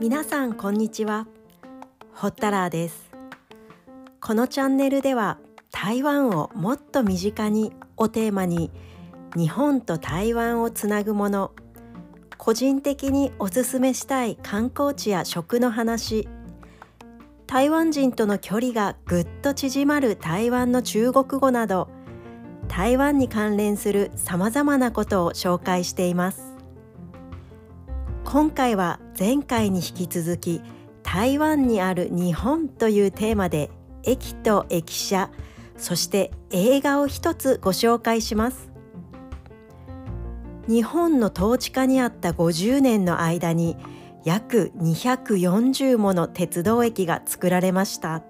皆さんこんにちは。ホッタラーです。このチャンネルでは台湾をもっと身近にをテーマに日本と台湾をつなぐもの個人的におすすめしたい観光地や食の話台湾人との距離がぐっと縮まる台湾の中国語など台湾に関連するさまざまなことを紹介しています。今回は前回に引き続き台湾にある日本というテーマで駅と駅舎そして映画を一つご紹介します。日本の統治下にあった50年の間に約240もの鉄道駅が作られました。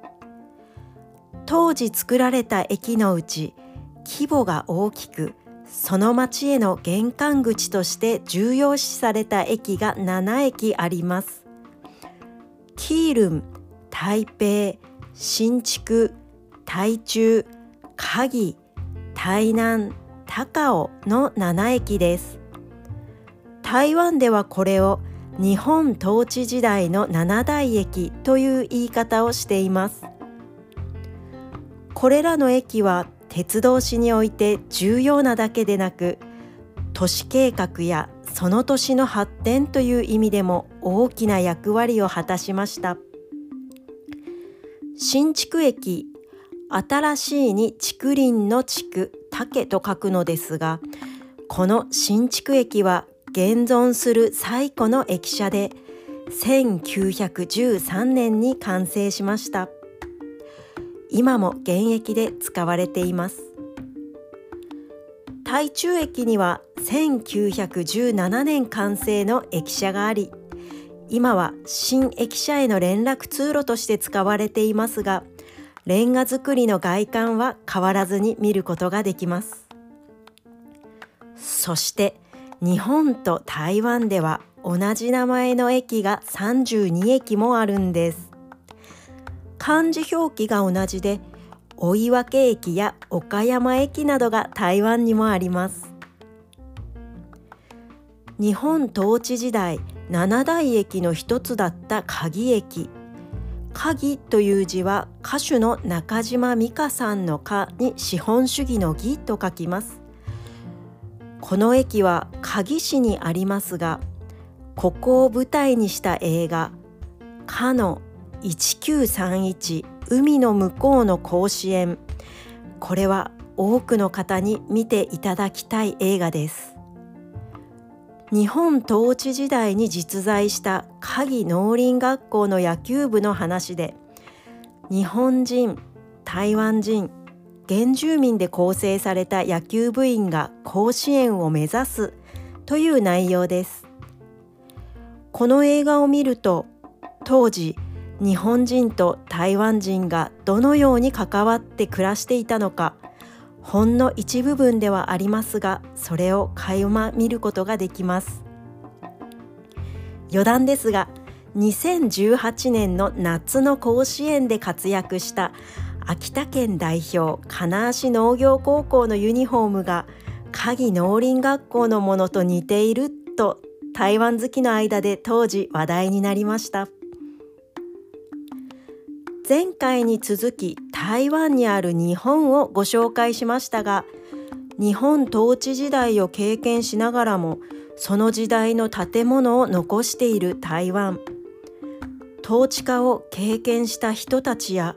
当時作られた駅のうち規模が大きくその町への玄関口として重要視された駅が7駅あります。キールン、台北、新築、台中、嘉台南、高尾の7駅です。台湾ではこれを日本統治時代の七大駅という言い方をしています。これらの駅は鉄道史において重要なだけでなく都市計画やその年の発展という意味でも大きな役割を果たしました。新築駅新しいに竹林の竹竹と書くのですがこの新築駅は現存する最古の駅舎で1913年に完成しました。今も現役で使われています。台中駅には1917年完成の駅舎があり今は新駅舎への連絡通路として使われていますがレンガ造りの外観は変わらずに見ることができます。そして日本と台湾では同じ名前の駅が32駅もあるんです。漢字表記が同じで追分駅や岡山駅などが台湾にもあります。日本統治時代七大駅の一つだった鍵駅。鍵という字は歌手の中島美嘉さんの「歌」に資本主義の「義」と書きます。この駅は鍵市にありますがここを舞台にした映画「かの1931海の向こうの甲子園。これは多くの方に見ていただきたい映画です。日本統治時代に実在した鍵農林学校の野球部の話で日本人台湾人原住民で構成された野球部員が甲子園を目指すという内容です。この映画を見ると当時日本人と台湾人がどのように関わって暮らしていたのかほんの一部分ではありますがそれを垣間見ることができます。余談ですが2018年の夏の甲子園で活躍した秋田県代表金足農業高校のユニフォームが鍵農林学校のものと似ていると台湾好きの間で当時話題になりました。前回に続き台湾にある日本をご紹介しましたが日本統治時代を経験しながらもその時代の建物を残している台湾統治下を経験した人たちや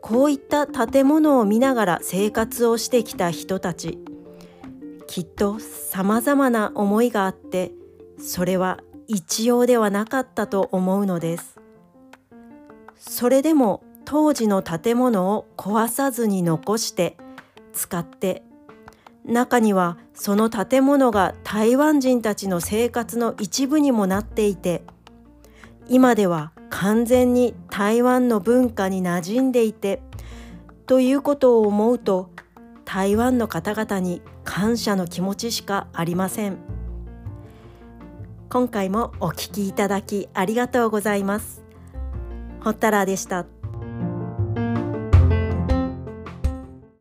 こういった建物を見ながら生活をしてきた人たちきっとさまざまな思いがあってそれは一様ではなかったと思うのです。それでも当時の建物を壊さずに残して使って中にはその建物が台湾人たちの生活の一部にもなっていて今では完全に台湾の文化に馴染んでいてということを思うと台湾の方々に感謝の気持ちしかありません。今回もお聴きいただきありがとうございます。ほったらでした。